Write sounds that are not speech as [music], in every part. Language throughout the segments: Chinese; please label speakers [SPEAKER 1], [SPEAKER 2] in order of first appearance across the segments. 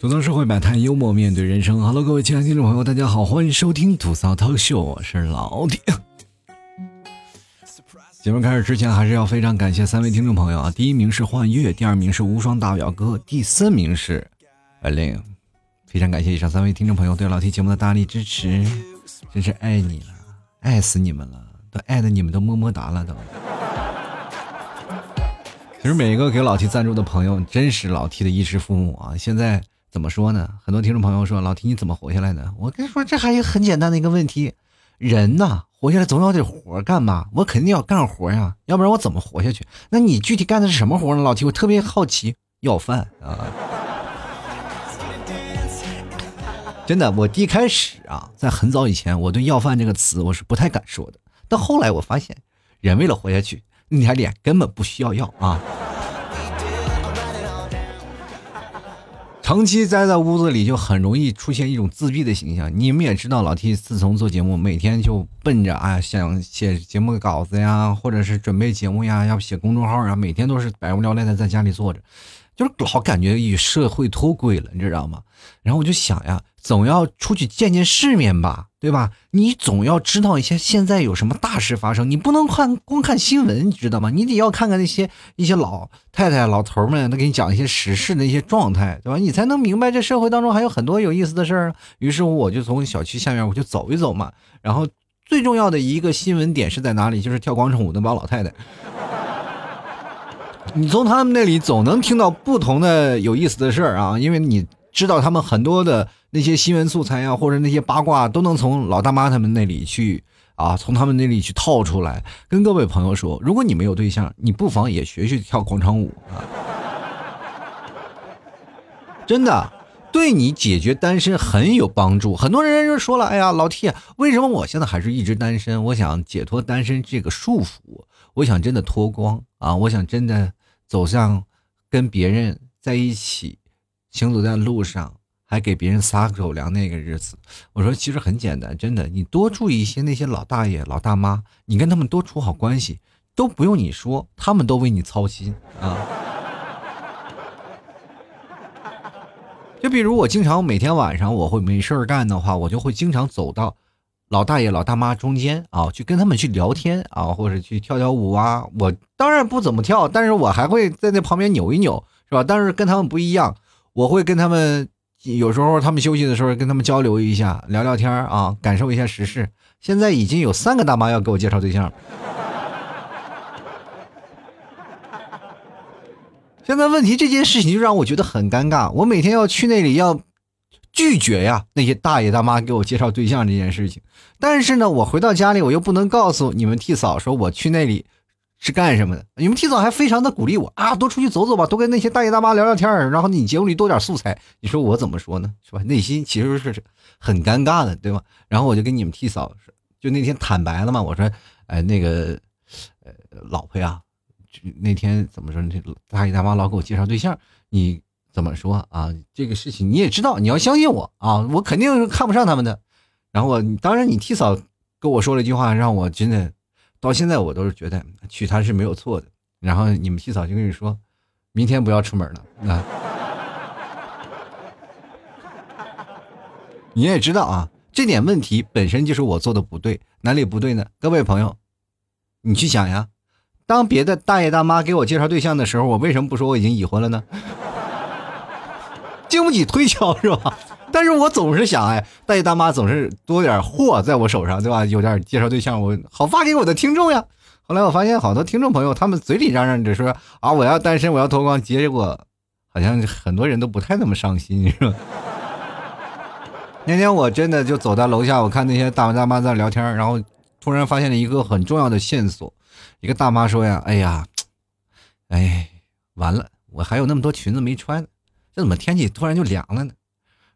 [SPEAKER 1] 吐槽社会百态，幽默面对人生。Hello，各位亲爱的听众朋友，大家好，欢迎收听吐槽涛秀，我是老铁。节目开始之前，还是要非常感谢三位听众朋友啊！第一名是幻月，第二名是无双大表哥，第三名是阿令。非常感谢以上三位听众朋友对老 T 节目的大力支持，真是爱你了，爱死你们了，都爱的你们都么么哒了都。其实每一个给老 T 赞助的朋友，真是老 T 的衣食父母啊！现在怎么说呢？很多听众朋友说老 T 你怎么活下来的？我跟你说，这还有很简单的一个问题，人呐。活下来总要得活干吧，我肯定要干活呀，要不然我怎么活下去？那你具体干的是什么活呢？老提，我特别好奇，要饭啊！真的，我一开始啊，在很早以前，我对要饭这个词我是不太敢说的，但后来我发现，人为了活下去，你还脸根本不需要要啊。长期待在屋子里，就很容易出现一种自闭的形象。你们也知道，老 T 自从做节目，每天就奔着啊，想写节目稿子呀，或者是准备节目呀，要不写公众号啊，每天都是百无聊赖的在家里坐着。就是老感觉与社会脱轨了，你知道吗？然后我就想呀，总要出去见见世面吧，对吧？你总要知道一些现在有什么大事发生，你不能看光看新闻，你知道吗？你得要看看那些一些老太太、老头们，他给你讲一些时事的一些状态，对吧？你才能明白这社会当中还有很多有意思的事儿。于是，我就从小区下面我就走一走嘛。然后最重要的一个新闻点是在哪里？就是跳广场舞那帮老太太。[laughs] 你从他们那里总能听到不同的有意思的事儿啊，因为你知道他们很多的那些新闻素材呀，或者那些八卦都能从老大妈他们那里去啊，从他们那里去套出来。跟各位朋友说，如果你没有对象，你不妨也学学跳广场舞啊，真的对你解决单身很有帮助。很多人就说了，哎呀，老 T，为什么我现在还是一直单身？我想解脱单身这个束缚，我想真的脱光啊，我想真的。走向跟别人在一起，行走在路上，还给别人撒狗粮那个日子，我说其实很简单，真的，你多注意一些那些老大爷、老大妈，你跟他们多处好关系，都不用你说，他们都为你操心啊。就比如我经常每天晚上我会没事儿干的话，我就会经常走到。老大爷、老大妈中间啊，去跟他们去聊天啊，或者去跳跳舞啊。我当然不怎么跳，但是我还会在那旁边扭一扭，是吧？但是跟他们不一样，我会跟他们有时候他们休息的时候跟他们交流一下，聊聊天啊，感受一下时事。现在已经有三个大妈要给我介绍对象，现在问题这件事情就让我觉得很尴尬。我每天要去那里要。拒绝呀，那些大爷大妈给我介绍对象这件事情。但是呢，我回到家里，我又不能告诉你们替嫂说我去那里是干什么的。你们替嫂还非常的鼓励我啊，多出去走走吧，多跟那些大爷大妈聊聊天然后你节目里多点素材。你说我怎么说呢？是吧？内心其实是很尴尬的，对吧？然后我就跟你们替嫂就那天坦白了嘛，我说，哎，那个，呃，老婆呀，那天怎么说？这大爷大妈老给我介绍对象，你。怎么说啊？这个事情你也知道，你要相信我啊！我肯定是看不上他们的。然后我当然，你替嫂跟我说了一句话，让我真的到现在我都是觉得娶她是没有错的。然后你们替嫂就跟你说，明天不要出门了啊！你也知道啊，这点问题本身就是我做的不对，哪里不对呢？各位朋友，你去想呀，当别的大爷大妈给我介绍对象的时候，我为什么不说我已经已婚了呢？[laughs] 经不起推敲是吧？但是我总是想，哎，大爷大妈总是多点货在我手上，对吧？有点介绍对象，我好发给我的听众呀。后来我发现好多听众朋友，他们嘴里嚷嚷着说啊，我要单身，我要脱光，结果好像很多人都不太那么上心，是吧？那天我真的就走到楼下，我看那些大爷大妈在聊天，然后突然发现了一个很重要的线索。一个大妈说呀：“哎呀，哎，完了，我还有那么多裙子没穿。”这怎么天气突然就凉了呢？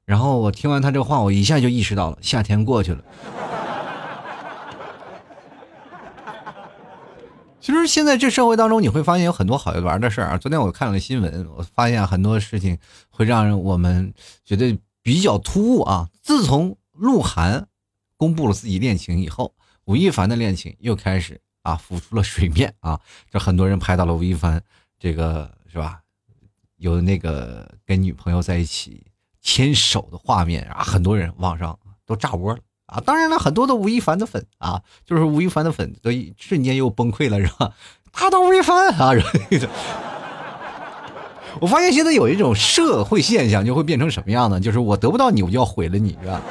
[SPEAKER 1] 然后我听完他这话，我一下就意识到了，夏天过去了。[laughs] 其实现在这社会当中，你会发现有很多好玩的事儿啊。昨天我看了新闻，我发现很多事情会让我们觉得比较突兀啊。自从鹿晗公布了自己恋情以后，吴亦凡的恋情又开始啊浮出了水面啊。这很多人拍到了吴亦凡，这个是吧？有那个跟女朋友在一起牵手的画面啊，很多人网上都炸窝了啊！当然了，很多的吴亦凡的粉啊，就是吴亦凡的粉都瞬间又崩溃了，是吧？打倒吴亦凡啊！[laughs] 我发现现在有一种社会现象，就会变成什么样呢？就是我得不到你，我就要毁了你，是吧？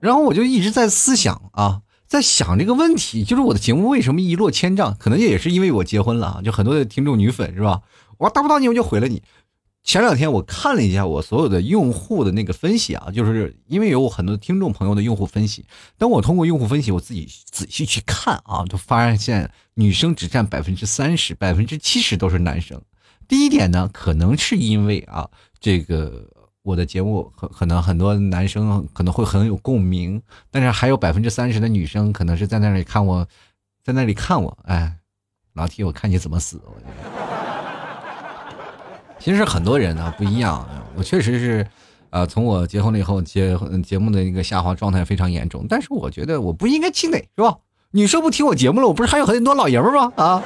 [SPEAKER 1] 然后我就一直在思想啊。在想这个问题，就是我的节目为什么一落千丈？可能也是因为我结婚了，就很多的听众女粉是吧？我达不到你，我就毁了你。前两天我看了一下我所有的用户的那个分析啊，就是因为有很多听众朋友的用户分析，当我通过用户分析，我自己仔细去看啊，就发现女生只占百分之三十，百分之七十都是男生。第一点呢，可能是因为啊，这个。我的节目可可能很多男生可能会很有共鸣，但是还有百分之三十的女生可能是在那里看我，在那里看我，哎，老铁我看你怎么死。我觉得其实很多人呢不一样，我确实是，呃，从我结婚了以后，节节目的一个下滑状态非常严重，但是我觉得我不应该气馁，是吧？女生不听我节目了，我不是还有很多老爷们吗？啊？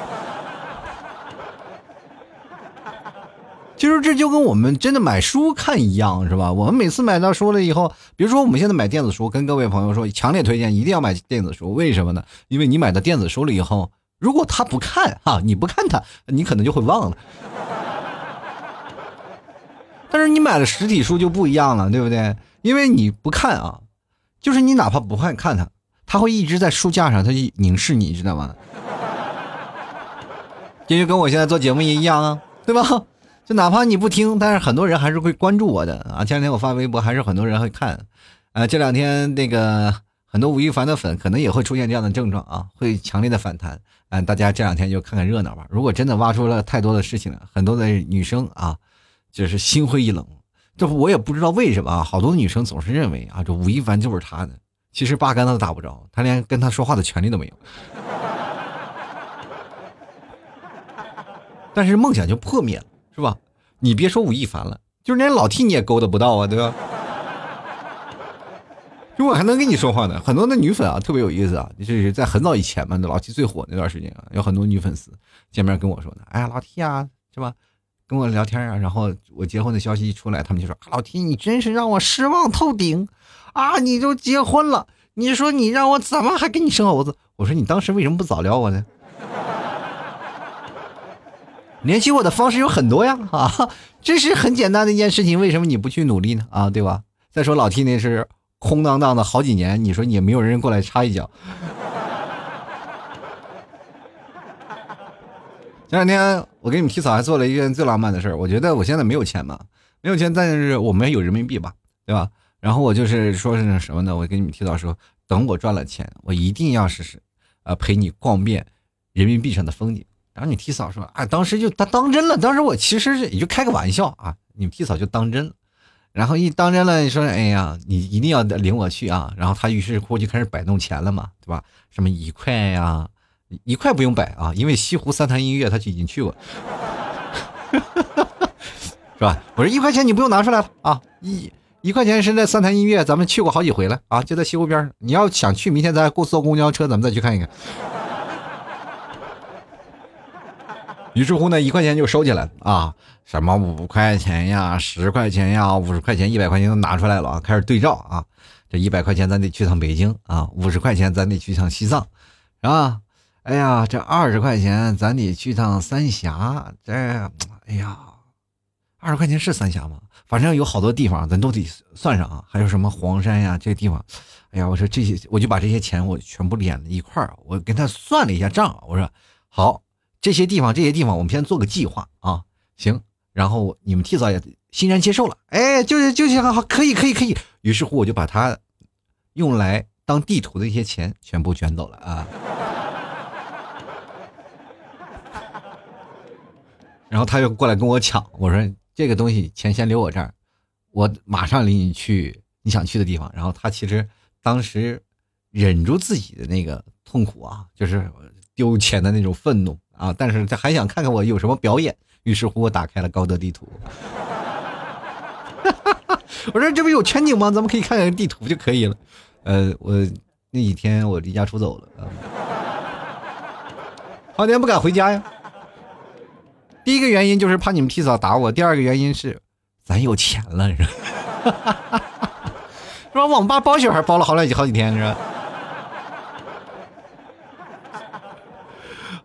[SPEAKER 1] 其实这就跟我们真的买书看一样，是吧？我们每次买到书了以后，比如说我们现在买电子书，跟各位朋友说，强烈推荐一定要买电子书。为什么呢？因为你买到电子书了以后，如果他不看哈，[laughs] 你不看他，你可能就会忘了。但是你买了实体书就不一样了，对不对？因为你不看啊，就是你哪怕不看看它，他会一直在书架上，他凝视你，知道吗？这就跟我现在做节目也一样啊，对吧？就哪怕你不听，但是很多人还是会关注我的啊！前两天我发微博，还是很多人会看。啊，这两天那个很多吴亦凡的粉可能也会出现这样的症状啊，会强烈的反弹。嗯，大家这两天就看看热闹吧。如果真的挖出了太多的事情了，很多的女生啊，就是心灰意冷。这我也不知道为什么啊，好多女生总是认为啊，这吴亦凡就是他的，其实八竿子都打不着，他连跟他说话的权利都没有。[laughs] 但是梦想就破灭了。是吧？你别说吴亦凡了，就是连老 T 你也勾搭不到啊，对吧？[laughs] 就我还能跟你说话呢。很多的女粉啊，特别有意思啊，就是在很早以前嘛，老 T 最火那段时间啊，有很多女粉丝见面跟我说呢，哎呀，老 T 啊，是吧？跟我聊天啊，然后我结婚的消息一出来，他们就说，老 T 你真是让我失望透顶啊！你都结婚了，你说你让我怎么还给你生猴子？我说你当时为什么不早撩我呢？联系我的方式有很多呀，啊，[laughs] 这是很简单的一件事情，为什么你不去努力呢？啊，对吧？再说老 T 那是空荡荡的好几年，你说也没有人过来插一脚。[laughs] 前两天我给你们提嫂还做了一件最浪漫的事儿，我觉得我现在没有钱嘛，没有钱，但是我们有人民币吧，对吧？然后我就是说是什么呢？我给你们提嫂说，等我赚了钱，我一定要试试，呃，陪你逛遍人民币上的风景。然后你替嫂说啊，当时就他当真了。当时我其实也就开个玩笑啊，你们替嫂就当真。然后一当真了，你说哎呀，你一定要领我去啊。然后他于是乎就开始摆弄钱了嘛，对吧？什么一块呀，[laughs] 一块不用摆啊，因为西湖三潭印月他就已经去过，是吧？我说一块钱你不用拿出来了啊，一一块钱是在三潭印月，咱们去过好几回了啊，就在西湖边你要想去，明天咱过坐公交车，咱们再去看一看。于是乎呢，一块钱就收起来啊！什么五块钱呀、十块钱呀、五十块钱、一百块钱都拿出来了啊！开始对照啊！这一百块钱咱得去趟北京啊，五十块钱咱得去趟西藏，是吧？哎呀，这二十块钱咱得去趟三峡，这哎呀，二十块钱是三峡吗？反正有好多地方咱都得算上啊！还有什么黄山呀这地方，哎呀，我说这些我就把这些钱我全部连了一块儿，我跟他算了一下账，我说好。这些地方，这些地方，我们先做个计划啊，行。然后你们替嫂也欣然接受了，哎，就是就行，好，可以，可以，可以。于是乎，我就把他用来当地图的一些钱全部卷走了啊。然后他又过来跟我抢，我说这个东西钱先留我这儿，我马上领你去你想去的地方。然后他其实当时忍住自己的那个痛苦啊，就是丢钱的那种愤怒。啊！但是他还想看看我有什么表演，于是乎我打开了高德地图。[laughs] 我说这不有全景吗？咱们可以看看地图就可以了。呃，我那几天我离家出走了。好几天不敢回家呀。第一个原因就是怕你们替嫂打我，第二个原因是咱有钱了，是吧？[laughs] 是吧？网吧包宿还包了好几好几天，是吧？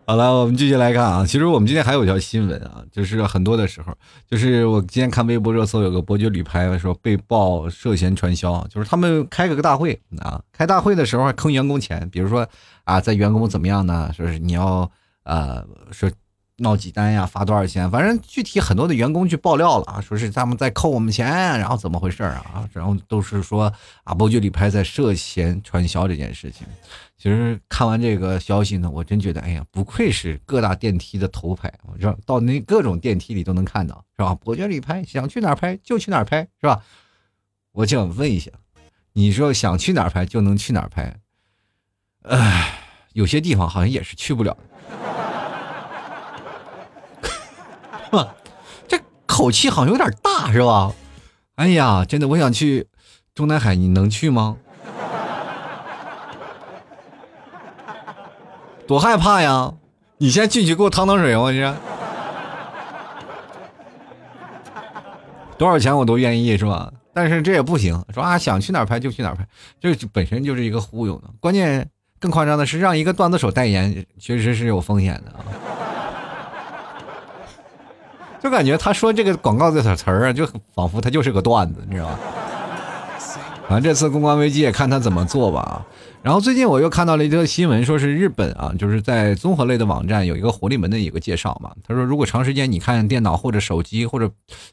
[SPEAKER 1] 好了，我们继续来看啊。其实我们今天还有一条新闻啊，就是很多的时候，就是我今天看微博热搜，有个伯爵旅拍说被曝涉嫌传销，就是他们开个个大会啊，开大会的时候还坑员工钱，比如说啊，在员工怎么样呢？说是你要呃说。闹几单呀？罚多少钱？反正具体很多的员工去爆料了啊，说是他们在扣我们钱，然后怎么回事啊？然后都是说啊，伯爵旅拍在涉嫌传销这件事情。其实看完这个消息呢，我真觉得，哎呀，不愧是各大电梯的头牌，我知道到那各种电梯里都能看到，是吧？伯爵旅拍想去哪儿拍就去哪儿拍，是吧？我想问一下，你说想去哪儿拍就能去哪儿拍？唉，有些地方好像也是去不了。[laughs] 这口气好像有点大，是吧？哎呀，真的，我想去中南海，你能去吗？多害怕呀！你先进去给我趟趟水，我去。多少钱我都愿意，是吧？但是这也不行，说啊，想去哪儿拍就去哪儿拍，这本身就是一个忽悠的。关键更夸张的是，让一个段子手代言，确实是有风险的啊。[laughs] 就感觉他说这个广告这词儿啊，就仿佛他就是个段子，你知道吧？反正这次公关危机也看他怎么做吧。然后最近我又看到了一个新闻，说是日本啊，就是在综合类的网站有一个活力门的一个介绍嘛。他说，如果长时间你看电脑或者手机或者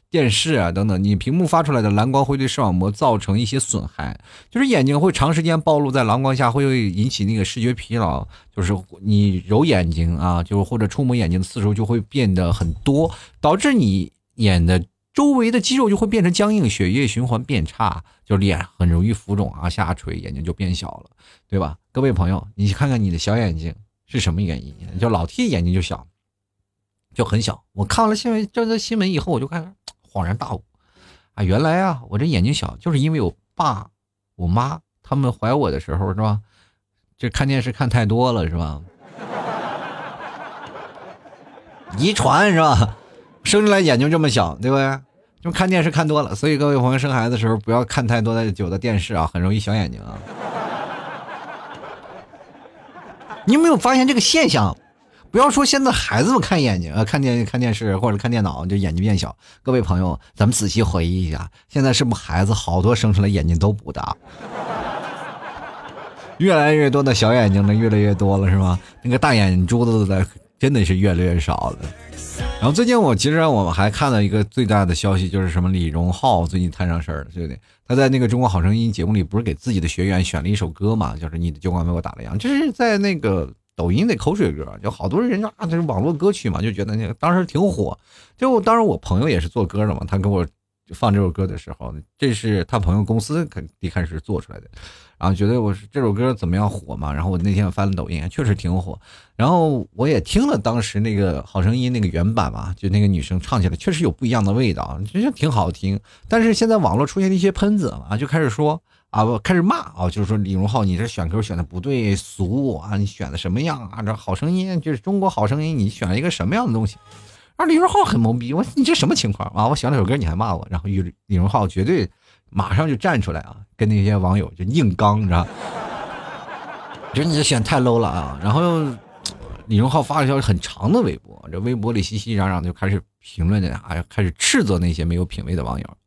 [SPEAKER 1] 电视啊等等，你屏幕发出来的蓝光会对视网膜造成一些损害，就是眼睛会长时间暴露在蓝光下，会引起那个视觉疲劳，就是你揉眼睛啊，就是或者触摸眼睛的次数就会变得很多，导致你眼的。周围的肌肉就会变成僵硬，血液循环变差，就脸很容易浮肿啊，下垂，眼睛就变小了，对吧？各位朋友，你看看你的小眼睛是什么原因？就老替眼睛就小，就很小。我看了新闻，这则新闻以后，我就看恍然大悟啊，原来啊，我这眼睛小，就是因为我爸、我妈他们怀我的时候是吧？[laughs] 这看电视看太多了是吧？遗传是吧？生出来眼睛这么小，对不对？就看电视看多了，所以各位朋友生孩子的时候不要看太多的久的电视啊，很容易小眼睛啊。你有没有发现这个现象？不要说现在孩子们看眼睛啊，看电看电视或者看电脑就眼睛变小。各位朋友，咱们仔细回忆一下，现在是不是孩子好多生出来眼睛都不大？越来越多的小眼睛呢，越来越多了，是吗？那个大眼珠子的真的是越来越少了。然后最近我其实我们还看到一个最大的消息，就是什么李荣浩最近摊上事儿了，对不对？他在那个《中国好声音》节目里不是给自己的学员选了一首歌嘛，就是你的酒馆为我打了烊，这是在那个抖音的口水歌，就好多人啊，这是网络歌曲嘛，就觉得那个当时挺火。就当时我朋友也是做歌的嘛，他给我放这首歌的时候，这是他朋友公司肯一开始做出来的。然后觉得我是这首歌怎么样火嘛？然后我那天我翻了抖音，确实挺火。然后我也听了当时那个好声音那个原版嘛，就那个女生唱起来确实有不一样的味道，其实挺好听。但是现在网络出现了一些喷子啊，就开始说啊，开始骂啊，就是说李荣浩你这选歌选的不对俗啊，你选的什么样啊？这好声音就是中国好声音，你选了一个什么样的东西？啊，李荣浩很懵逼，我你这什么情况啊？我选了首歌你还骂我？然后李李荣浩绝对。马上就站出来啊，跟那些网友就硬刚，你知道？觉 [laughs] 得你这选太 low 了啊！然后李荣浩发了一条很长的微博，这微博里熙熙攘攘就开始评论的啊，开始斥责那些没有品位的网友。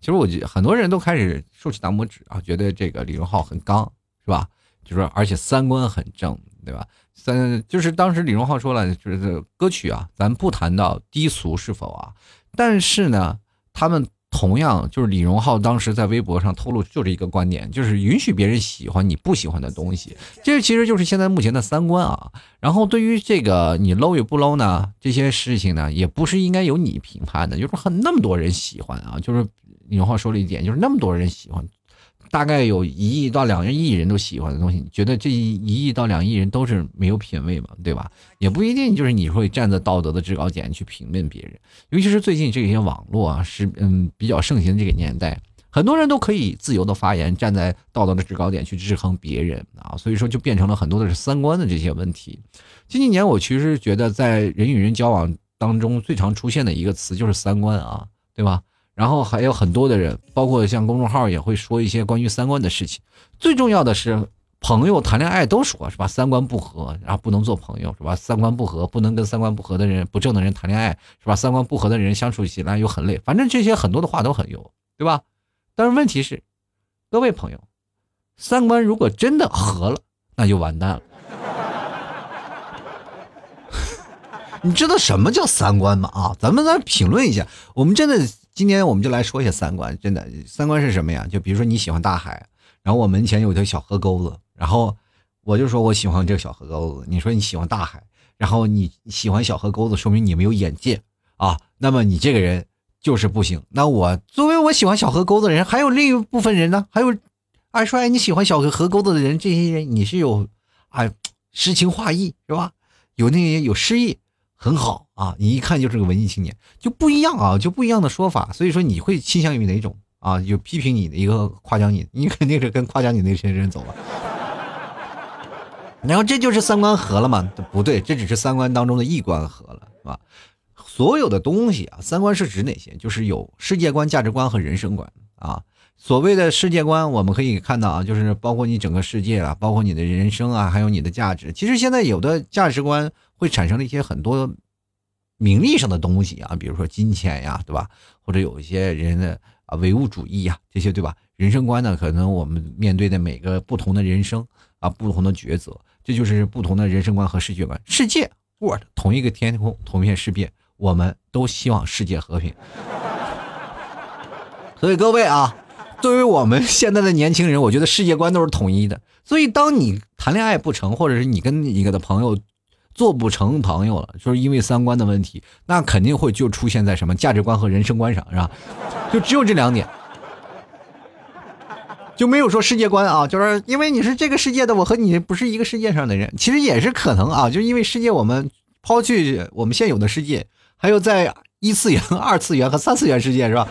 [SPEAKER 1] 其实我觉得很多人都开始竖起大拇指啊，觉得这个李荣浩很刚，是吧？就说而且三观很正，对吧？三就是当时李荣浩说了，就是歌曲啊，咱不谈到低俗是否啊，但是呢，他们。同样，就是李荣浩当时在微博上透露，就是一个观点，就是允许别人喜欢你不喜欢的东西，这其实就是现在目前的三观啊。然后对于这个你 low 与不 low 呢，这些事情呢，也不是应该由你评判的，就是很那么多人喜欢啊，就是李荣浩说了一点，就是那么多人喜欢。大概有一亿到两亿人都喜欢的东西，你觉得这一亿到两亿人都是没有品位吗？对吧？也不一定，就是你会站在道德的制高点去评论别人。尤其是最近这些网络啊，是嗯比较盛行的这个年代很多人都可以自由的发言，站在道德的制高点去制衡别人啊，所以说就变成了很多的是三观的这些问题。近几年，我其实觉得在人与人交往当中最常出现的一个词就是三观啊，对吧？然后还有很多的人，包括像公众号也会说一些关于三观的事情。最重要的是，朋友谈恋爱都说是吧？三观不合，然后不能做朋友是吧？三观不合，不能跟三观不合的人、不正的人谈恋爱是吧？三观不合的人相处起来又很累。反正这些很多的话都很有，对吧？但是问题是，各位朋友，三观如果真的合了，那就完蛋了。[laughs] 你知道什么叫三观吗？啊，咱们来评论一下。我们真的今天我们就来说一下三观。真的，三观是什么呀？就比如说你喜欢大海，然后我门前有条小河沟子，然后我就说我喜欢这个小河沟子。你说你喜欢大海，然后你喜欢小河沟子，说明你没有眼界啊。那么你这个人就是不行。那我作为我喜欢小河沟子的人，还有另一部分人呢？还有二帅，你喜欢小河沟子的人，这些人你是有啊诗情画意是吧？有那些有诗意。很好啊，你一看就是个文艺青年，就不一样啊，就不一样的说法。所以说你会倾向于哪种啊？就批评你的一个夸奖你，你肯定是跟夸奖你那些人走了。[laughs] 然后这就是三观合了吗？不对，这只是三观当中的一观合了，是吧？所有的东西啊，三观是指哪些？就是有世界观、价值观和人生观啊。所谓的世界观，我们可以看到啊，就是包括你整个世界啊，包括你的人生啊，还有你的价值。其实现在有的价值观。会产生了一些很多名利上的东西啊，比如说金钱呀，对吧？或者有一些人的啊唯物主义呀，这些对吧？人生观呢，可能我们面对的每个不同的人生啊，不同的抉择，这就是不同的人生观和世界观。世界，World，同一个天空，同一片世界，我们都希望世界和平。所以各位啊，作为我们现在的年轻人，我觉得世界观都是统一的。所以当你谈恋爱不成，或者是你跟一个的朋友。做不成朋友了，就是因为三观的问题，那肯定会就出现在什么价值观和人生观上，是吧？就只有这两点，就没有说世界观啊，就是因为你是这个世界的，我和你不是一个世界上的人，其实也是可能啊，就因为世界我们抛去我们现有的世界，还有在一次元、二次元和三次元世界，是吧？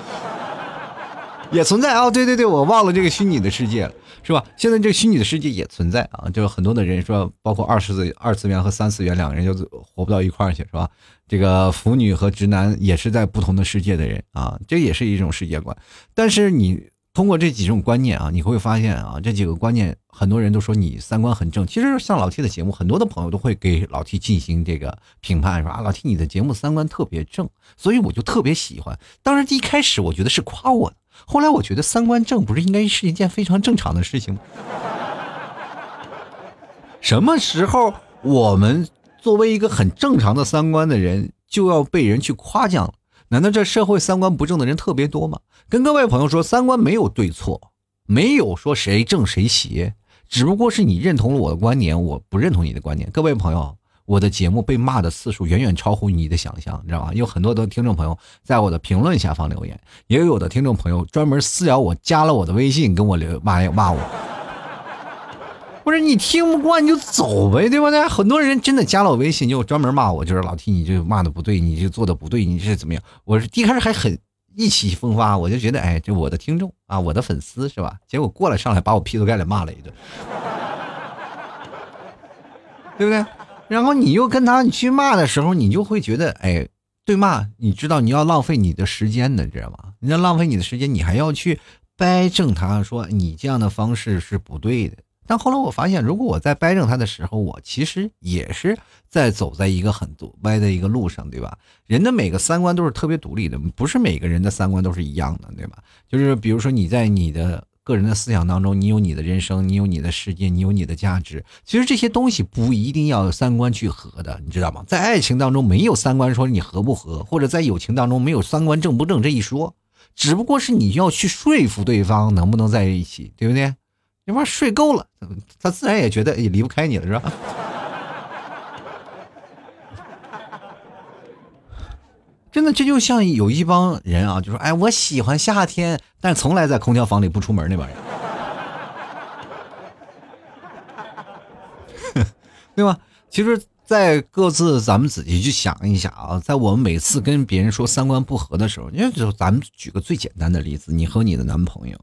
[SPEAKER 1] 也存在啊，对对对，我忘了这个虚拟的世界了。是吧？现在这个虚拟的世界也存在啊，就是很多的人说，包括二次二次元和三次元两个人就活不到一块儿去，是吧？这个腐女和直男也是在不同的世界的人啊，这也是一种世界观。但是你通过这几种观念啊，你会发现啊，这几个观念，很多人都说你三观很正。其实像老 T 的节目，很多的朋友都会给老 T 进行这个评判，说啊，老 T 你的节目三观特别正，所以我就特别喜欢。当然一开始我觉得是夸我的。后来我觉得三观正不是应该是一件非常正常的事情吗？什么时候我们作为一个很正常的三观的人就要被人去夸奖了？难道这社会三观不正的人特别多吗？跟各位朋友说，三观没有对错，没有说谁正谁邪，只不过是你认同了我的观点，我不认同你的观点。各位朋友。我的节目被骂的次数远远超乎你的想象，你知道吗？有很多的听众朋友在我的评论下方留言，也有的听众朋友专门私聊我，加了我的微信跟我留骂骂我。不是你听不惯你就走呗，对不对？很多人真的加了我微信就专门骂我，就是老提你这骂的不对，你这做的不对，你是怎么样？我是一开始还很意气风发，我就觉得哎，这我的听众啊，我的粉丝是吧？结果过来上来把我劈头盖脸骂了一顿，对不对？然后你又跟他你去骂的时候，你就会觉得，哎，对骂，你知道你要浪费你的时间的，知道吗？你要浪费你的时间，你还要去掰正他，说你这样的方式是不对的。但后来我发现，如果我在掰正他的时候，我其实也是在走在一个很歪的一个路上，对吧？人的每个三观都是特别独立的，不是每个人的三观都是一样的，对吧？就是比如说你在你的。个人的思想当中，你有你的人生，你有你的世界，你有你的价值。其实这些东西不一定要三观去合的，你知道吗？在爱情当中没有三观说你合不合，或者在友情当中没有三观正不正这一说，只不过是你要去说服对方能不能在一起，对不对？你妈睡够了，他自然也觉得也离不开你了，是吧？真的，这就像有一帮人啊，就说：“哎，我喜欢夏天，但从来在空调房里不出门那帮人，[laughs] 对吧？其实，在各自咱们仔细去想一下啊，在我们每次跟别人说三观不合的时候，因为就咱们举个最简单的例子，你和你的男朋友。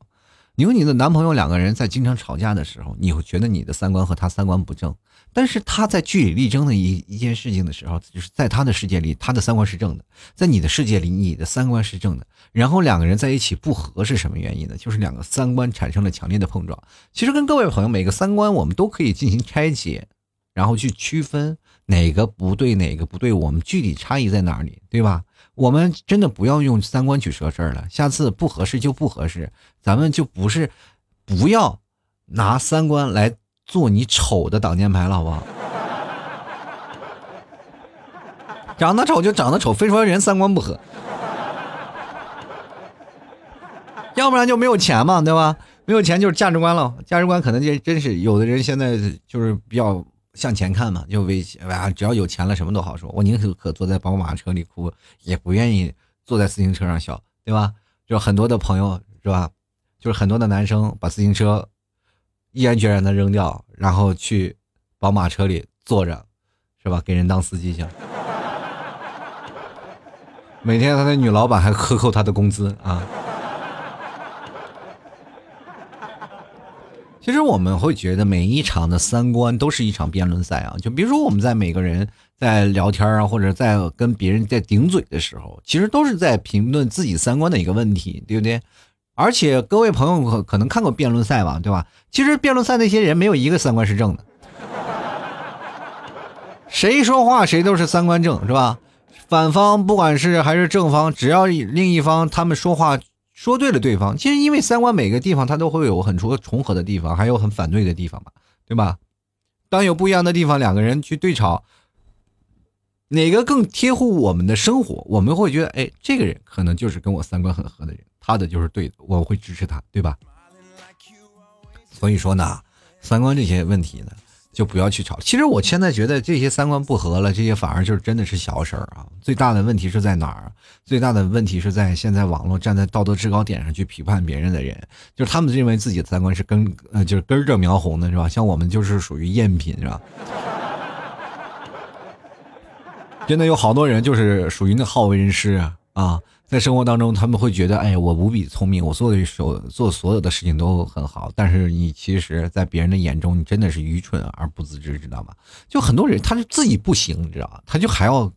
[SPEAKER 1] 你和你的男朋友两个人在经常吵架的时候，你会觉得你的三观和他三观不正，但是他在据理力争的一一件事情的时候，就是在他的世界里，他的三观是正的，在你的世界里，你的三观是正的。然后两个人在一起不合是什么原因呢？就是两个三观产生了强烈的碰撞。其实跟各位朋友，每个三观我们都可以进行拆解，然后去区分哪个不对，哪个不对，我们具体差异在哪里，对吧？我们真的不要用三观去说事儿了，下次不合适就不合适，咱们就不是，不要拿三观来做你丑的挡箭牌了，好不好？[laughs] 长得丑就长得丑，非说人三观不合，要不然就没有钱嘛，对吧？没有钱就是价值观了，价值观可能就真是有的人现在就是比较。向前看嘛，就为啊，只要有钱了，什么都好说。我宁可可坐在宝马车里哭，也不愿意坐在自行车上笑，对吧？就很多的朋友是吧？就是很多的男生把自行车毅然决然的扔掉，然后去宝马车里坐着，是吧？给人当司机去。每天他的女老板还克扣他的工资啊。其实我们会觉得每一场的三观都是一场辩论赛啊！就比如说我们在每个人在聊天啊，或者在跟别人在顶嘴的时候，其实都是在评论自己三观的一个问题，对不对？而且各位朋友可可能看过辩论赛吧，对吧？其实辩论赛那些人没有一个三观是正的，[laughs] 谁说话谁都是三观正，是吧？反方不管是还是正方，只要另一方他们说话。说对了，对方其实因为三观每个地方它都会有很重重合的地方，还有很反对的地方嘛，对吧？当有不一样的地方，两个人去对吵，哪个更贴乎我们的生活，我们会觉得，哎，这个人可能就是跟我三观很合的人，他的就是对的，我会支持他，对吧？所以说呢，三观这些问题呢。就不要去吵。其实我现在觉得这些三观不合了，这些反而就是真的是小事儿啊。最大的问题是在哪儿？最大的问题是在现在网络站在道德制高点上去批判别人的人，就是他们认为自己的三观是根呃就是根正苗红的，是吧？像我们就是属于赝品，是吧？真的有好多人就是属于那好为人师啊。在生活当中，他们会觉得，哎，我无比聪明，我做的所做所有的事情都很好。但是你其实，在别人的眼中，你真的是愚蠢而不自知，知道吗？就很多人，他是自己不行，你知道吧？他就还要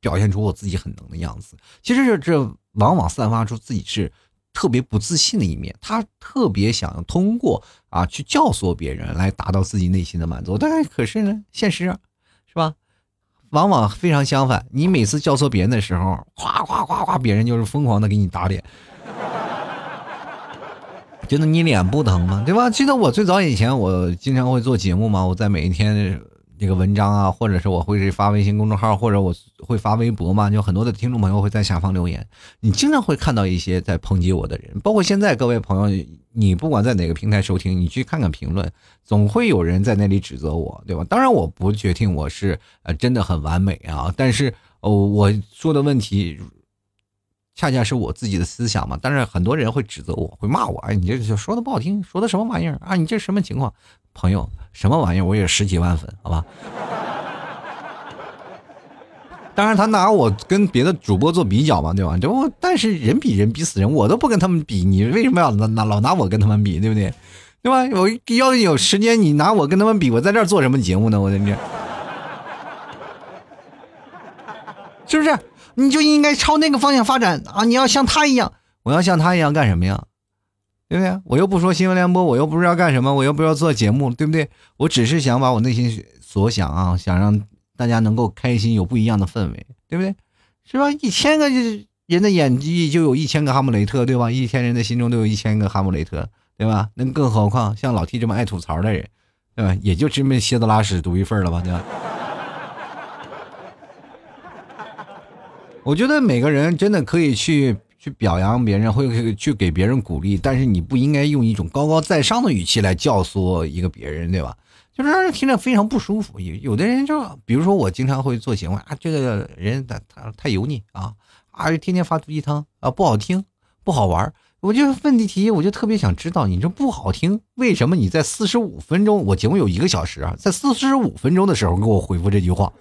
[SPEAKER 1] 表现出我自己很能的样子。其实这这往往散发出自己是特别不自信的一面。他特别想通过啊去教唆别人来达到自己内心的满足。但是可是呢，现实是吧？往往非常相反，你每次教唆别人的时候，夸夸夸夸，别人就是疯狂的给你打脸，[laughs] 觉得你脸不疼吗？对吧？记得我最早以前，我经常会做节目嘛，我在每一天。这个文章啊，或者是我会发微信公众号，或者我会发微博嘛，就很多的听众朋友会在下方留言，你经常会看到一些在抨击我的人，包括现在各位朋友，你不管在哪个平台收听，你去看看评论，总会有人在那里指责我，对吧？当然我不决定我是呃真的很完美啊，但是哦我说的问题。恰恰是我自己的思想嘛，但是很多人会指责我，会骂我。哎，你这说的不好听，说的什么玩意儿啊？你这什么情况？朋友，什么玩意儿？我也十几万粉，好吧。当然，他拿我跟别的主播做比较嘛，对吧？就但是人比人比死人，我都不跟他们比，你为什么要拿拿老拿我跟他们比，对不对？对吧？我要有时间，你拿我跟他们比，我在这做什么节目呢？我在这，[laughs] 是不是？你就应该朝那个方向发展啊！你要像他一样，我要像他一样干什么呀？对不对？我又不说新闻联播，我又不知道干什么，我又不要做节目，对不对？我只是想把我内心所想啊，想让大家能够开心，有不一样的氛围，对不对？是吧？一千个人的演技就有一千个哈姆雷特，对吧？一千人的心中都有一千个哈姆雷特，对吧？那更何况像老 T 这么爱吐槽的人，对吧？也就这么蝎子拉屎独一份了吧，对吧？[laughs] 我觉得每个人真的可以去去表扬别人，会去给别人鼓励，但是你不应该用一种高高在上的语气来教唆一个别人，对吧？就是让人听着非常不舒服。有有的人就，比如说我经常会做节目啊，这个人他他太油腻啊，啊，天天发毒鸡汤啊，不好听，不好玩。我就问题题，我就特别想知道，你这不好听，为什么你在四十五分钟，我节目有一个小时啊，在四十五分钟的时候给我回复这句话？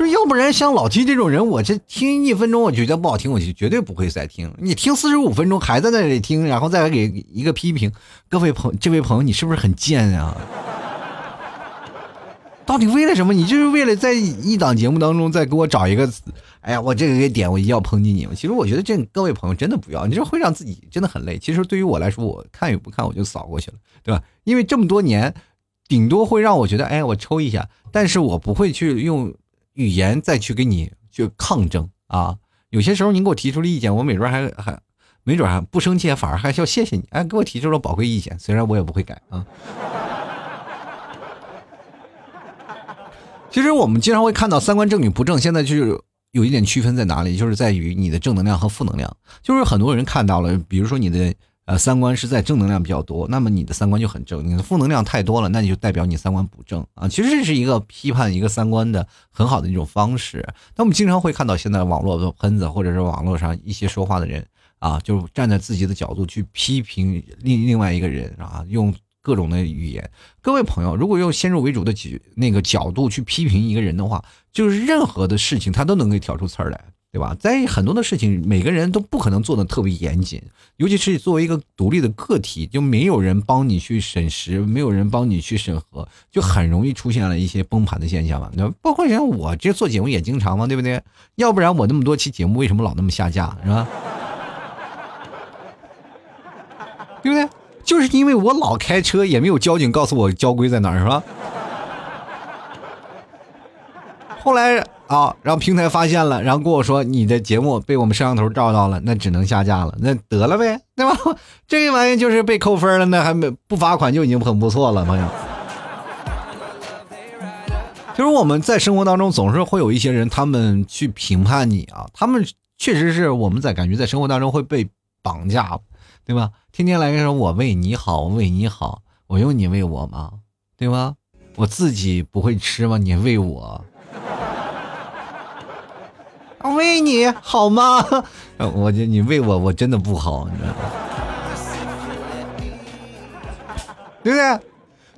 [SPEAKER 1] 说要不然像老七这种人，我这听一分钟我觉得不好听，我就绝对不会再听。你听四十五分钟还在那里听，然后再给一个批评，各位朋这位朋友，你是不是很贱啊？[laughs] 到底为了什么？你就是为了在一档节目当中再给我找一个，哎呀，我这个给点，我一定要抨击你。其实我觉得这各位朋友真的不要，你这会让自己真的很累。其实对于我来说，我看与不看我就扫过去了，对吧？因为这么多年，顶多会让我觉得，哎，我抽一下，但是我不会去用。语言再去跟你去抗争啊！有些时候您给我提出了意见，我没准还还没准还不生气，反而还是要谢谢你。哎，给我提出了宝贵意见，虽然我也不会改啊。[laughs] 其实我们经常会看到三观正与不正，现在就是有一点区分在哪里，就是在于你的正能量和负能量。就是很多人看到了，比如说你的。呃，三观是在正能量比较多，那么你的三观就很正；你的负能量太多了，那你就代表你三观不正啊。其实这是一个批判一个三观的很好的一种方式。那我们经常会看到现在网络的喷子，或者是网络上一些说话的人啊，就站在自己的角度去批评另另外一个人啊，用各种的语言。各位朋友，如果用先入为主的角那个角度去批评一个人的话，就是任何的事情他都能给挑出刺儿来。对吧？在很多的事情，每个人都不可能做的特别严谨，尤其是作为一个独立的个体，就没有人帮你去审实，没有人帮你去审核，就很容易出现了一些崩盘的现象嘛。那包括像我这做节目也经常嘛，对不对？要不然我那么多期节目为什么老那么下架，是吧？[laughs] 对不对？就是因为我老开车，也没有交警告诉我交规在哪儿，是吧？后来。啊，然后平台发现了，然后跟我说你的节目被我们摄像头照到了，那只能下架了，那得了呗，对吧？[laughs] 这玩意就是被扣分了，那还没不罚款就已经很不错了，朋友。就是我们在生活当中总是会有一些人，他们去评判你啊，他们确实是我们在感觉在生活当中会被绑架，对吧？天天来说我为你好，为你好，我用你为我吗？对吧？我自己不会吃吗？你喂我。喂，你好吗？我就你喂我，我真的不好，你知道吗？对不对？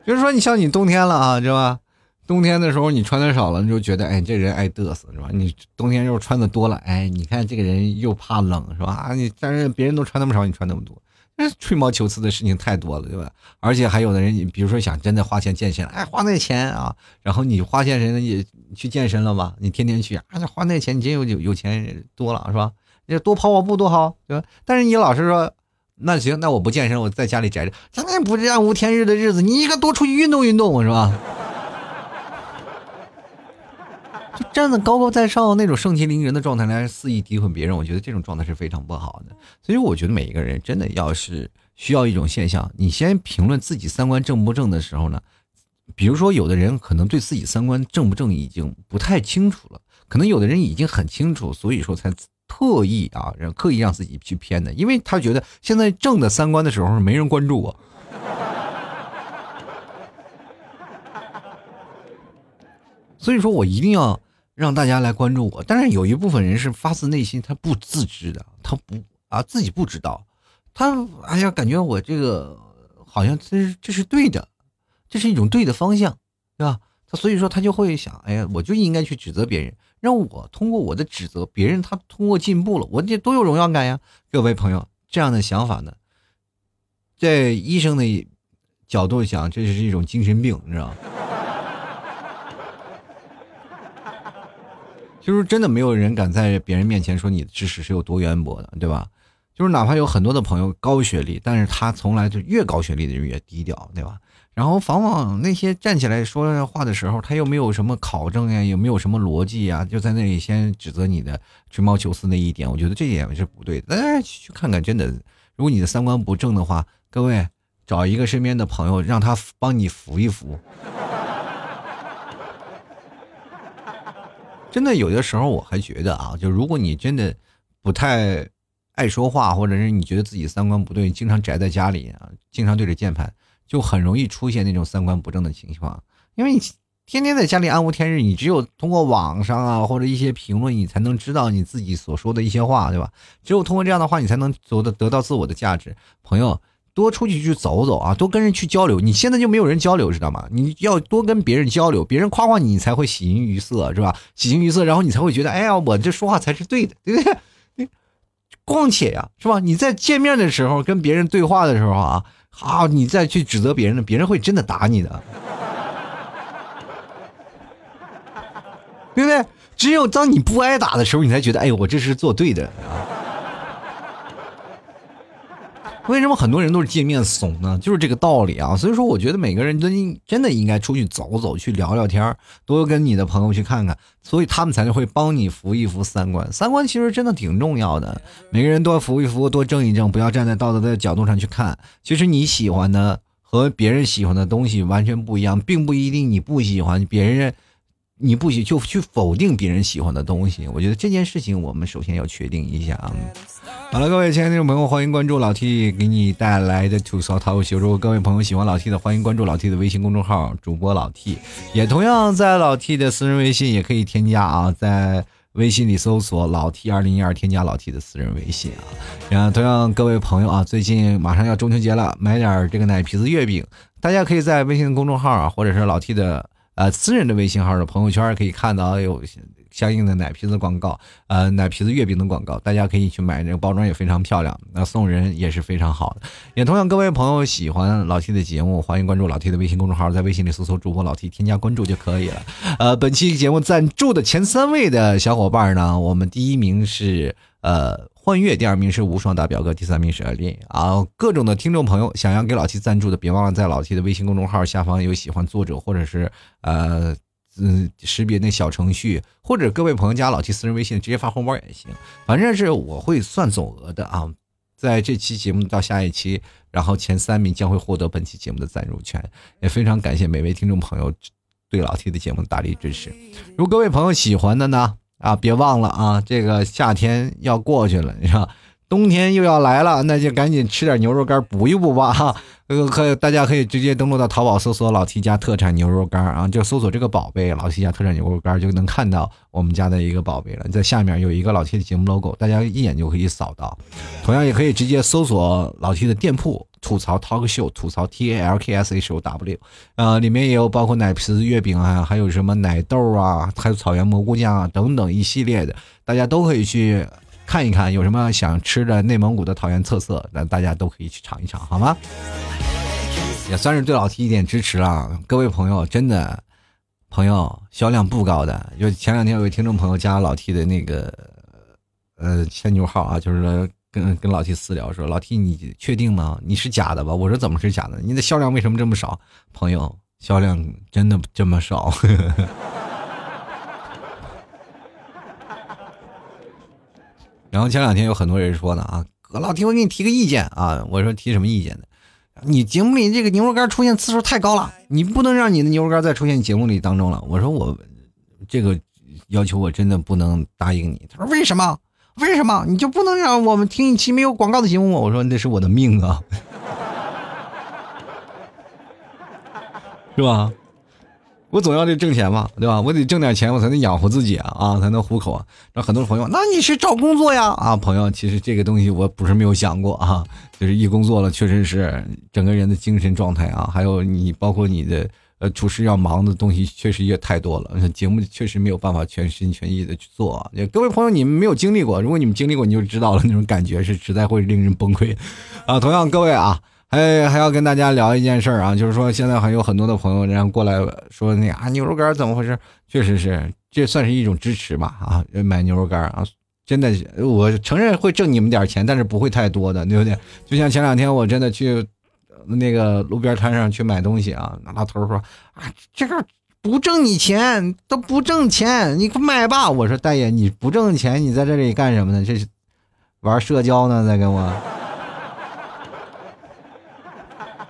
[SPEAKER 1] 就是说，你像你冬天了啊，知道吧？冬天的时候你穿的少了，你就觉得哎，这人爱嘚瑟，是吧？你冬天又穿的多了，哎，你看这个人又怕冷，是吧？啊，你但是别人都穿那么少，你穿那么多。那吹毛求疵的事情太多了，对吧？而且还有的人，你比如说想真的花钱健身，哎，花那钱啊，然后你花健身也去健身了吧？你天天去啊，那花那钱，你真有有有钱多了是吧？你多跑跑步多好，对吧？但是你老是说，那行，那我不健身，我在家里宅着，咱那不是暗无天日的日子，你应该多出去运动运动，是吧？就站在高高在上那种盛气凌人的状态来肆意诋毁别人，我觉得这种状态是非常不好的。所以我觉得每一个人真的要是需要一种现象，你先评论自己三观正不正的时候呢，比如说有的人可能对自己三观正不正已经不太清楚了，可能有的人已经很清楚，所以说才特意啊，刻意让自己去偏的，因为他觉得现在正的三观的时候没人关注我。所以说我一定要让大家来关注我，但是有一部分人是发自内心，他不自知的，他不啊自己不知道，他哎呀感觉我这个好像这是这是对的，这是一种对的方向，对吧？他所以说他就会想，哎呀，我就应该去指责别人，让我通过我的指责，别人他通过进步了，我这多有荣耀感呀！各位朋友，这样的想法呢，在医生的角度讲，这是一种精神病，你知道吗？就是真的没有人敢在别人面前说你的知识是有多渊博的，对吧？就是哪怕有很多的朋友高学历，但是他从来就越高学历的人越低调，对吧？然后往往那些站起来说话的时候，他又没有什么考证呀，也没有什么逻辑呀，就在那里先指责你的吹毛求疵那一点，我觉得这一点是不对的。大家去看看，真的，如果你的三观不正的话，各位找一个身边的朋友，让他帮你扶一扶。真的有的时候我还觉得啊，就如果你真的不太爱说话，或者是你觉得自己三观不对，经常宅在家里啊，经常对着键盘，就很容易出现那种三观不正的情况。因为你天天在家里暗无天日，你只有通过网上啊或者一些评论，你才能知道你自己所说的一些话，对吧？只有通过这样的话，你才能走的得到自我的价值。朋友，多出去去走走啊，多跟人去交流。你现在就没有人交流，知道吗？你要多跟别人交流，别人夸夸你，你才会喜形于色，是吧？喜形于色，然后你才会觉得，哎呀，我这说话才是对的，对不对？[laughs] 况且呀，是吧？你在见面的时候跟别人对话的时候啊，好，你再去指责别人，别人会真的打你的。[laughs] 对不对？只有当你不挨打的时候，你才觉得，哎，我这是做对的啊。为什么很多人都是见面怂呢？就是这个道理啊。所以说，我觉得每个人都应真的应该出去走走，去聊聊天多跟你的朋友去看看，所以他们才会帮你扶一扶三观。三观其实真的挺重要的，每个人多扶一扶，多正一正，不要站在道德的角度上去看。其实你喜欢的和别人喜欢的东西完全不一样，并不一定你不喜欢别人。你不喜就去否定别人喜欢的东西，我觉得这件事情我们首先要确定一下啊。好了，各位亲爱的听众朋友，欢迎关注老 T 给你带来的吐槽涛秀。如果各位朋友喜欢老 T 的，欢迎关注老 T 的微信公众号，主播老 T。也同样在老 T 的私人微信也可以添加啊，在微信里搜索老 T 二零一二，添加老 T 的私人微信啊。然后同样各位朋友啊，最近马上要中秋节了，买点这个奶皮子月饼，大家可以在微信公众号啊，或者是老 T 的。呃，私人的微信号的朋友圈可以看到有相应的奶皮子广告，呃，奶皮子月饼的广告，大家可以去买，这个包装也非常漂亮，那送人也是非常好的。也同样，各位朋友喜欢老 T 的节目，欢迎关注老 T 的微信公众号，在微信里搜索主播老 T，添加关注就可以了。呃，本期节目赞助的前三位的小伙伴呢，我们第一名是呃。幻月，第二名是无双大表哥，第三名是阿林啊。各种的听众朋友想要给老 T 赞助的，别忘了在老 T 的微信公众号下方有喜欢作者或者是呃嗯识别那小程序，或者各位朋友加老 T 私人微信直接发红包也行，反正是我会算总额的啊。在这期节目到下一期，然后前三名将会获得本期节目的赞助权，也非常感谢每位听众朋友对老 T 的节目大力支持。如果各位朋友喜欢的呢？啊，别忘了啊！这个夏天要过去了，你说冬天又要来了，[laughs] 那就赶紧吃点牛肉干补一补吧！哈，[laughs] 呃，可大家可以直接登录到淘宝搜索“老 T 家特产牛肉干”啊，就搜索这个宝贝“老 T 家特产牛肉干”，就能看到我们家的一个宝贝了。在下面有一个老 T 的节目 logo，大家一眼就可以扫到。同样也可以直接搜索老 T 的店铺。吐槽 talk show，吐槽 t a l k s h o w，呃，里面也有包括奶皮子月饼啊，还有什么奶豆啊，还有草原蘑菇酱啊等等一系列的，大家都可以去看一看，有什么想吃的内蒙古的草原特色，那大家都可以去尝一尝，好吗？也算是对老 T 一点支持了。各位朋友，真的朋友销量不高的，就前两天有位听众朋友加老 T 的那个呃千牛号啊，就是。跟跟老 T 私聊说：“老 T，你确定吗？你是假的吧？”我说：“怎么是假的？你的销量为什么这么少？”朋友，销量真的这么少？呵 [laughs] 呵然后前两天有很多人说呢啊，老 T，我给你提个意见啊。我说提什么意见呢？你节目里这个牛肉干出现次数太高了，你不能让你的牛肉干再出现节目里当中了。我说我这个要求我真的不能答应你。他说为什么？为什么你就不能让我们听一期没有广告的节目吗？我说那是我的命啊，[laughs] 是吧？我总要得挣钱嘛，对吧？我得挣点钱，我才能养活自己啊，才能糊口啊。那很多朋友，那你是找工作呀？啊，朋友，其实这个东西我不是没有想过啊，就是一工作了，确实是整个人的精神状态啊，还有你包括你的。呃，处事要忙的东西确实也太多了，节目确实没有办法全心全意的去做。各位朋友，你们没有经历过，如果你们经历过，你就知道了那种感觉是实在会令人崩溃。啊，同样各位啊，哎还要跟大家聊一件事儿啊，就是说现在还有很多的朋友然后过来说那啊牛肉干怎么回事？确实是，这算是一种支持吧啊，买牛肉干啊，真的，我承认会挣你们点钱，但是不会太多的，对不对？就像前两天我真的去。那个路边摊上去买东西啊，那老头说啊，这个不挣你钱，都不挣钱，你买吧。我说大爷，你不挣钱，你在这里干什么呢？这是玩社交呢，在跟我。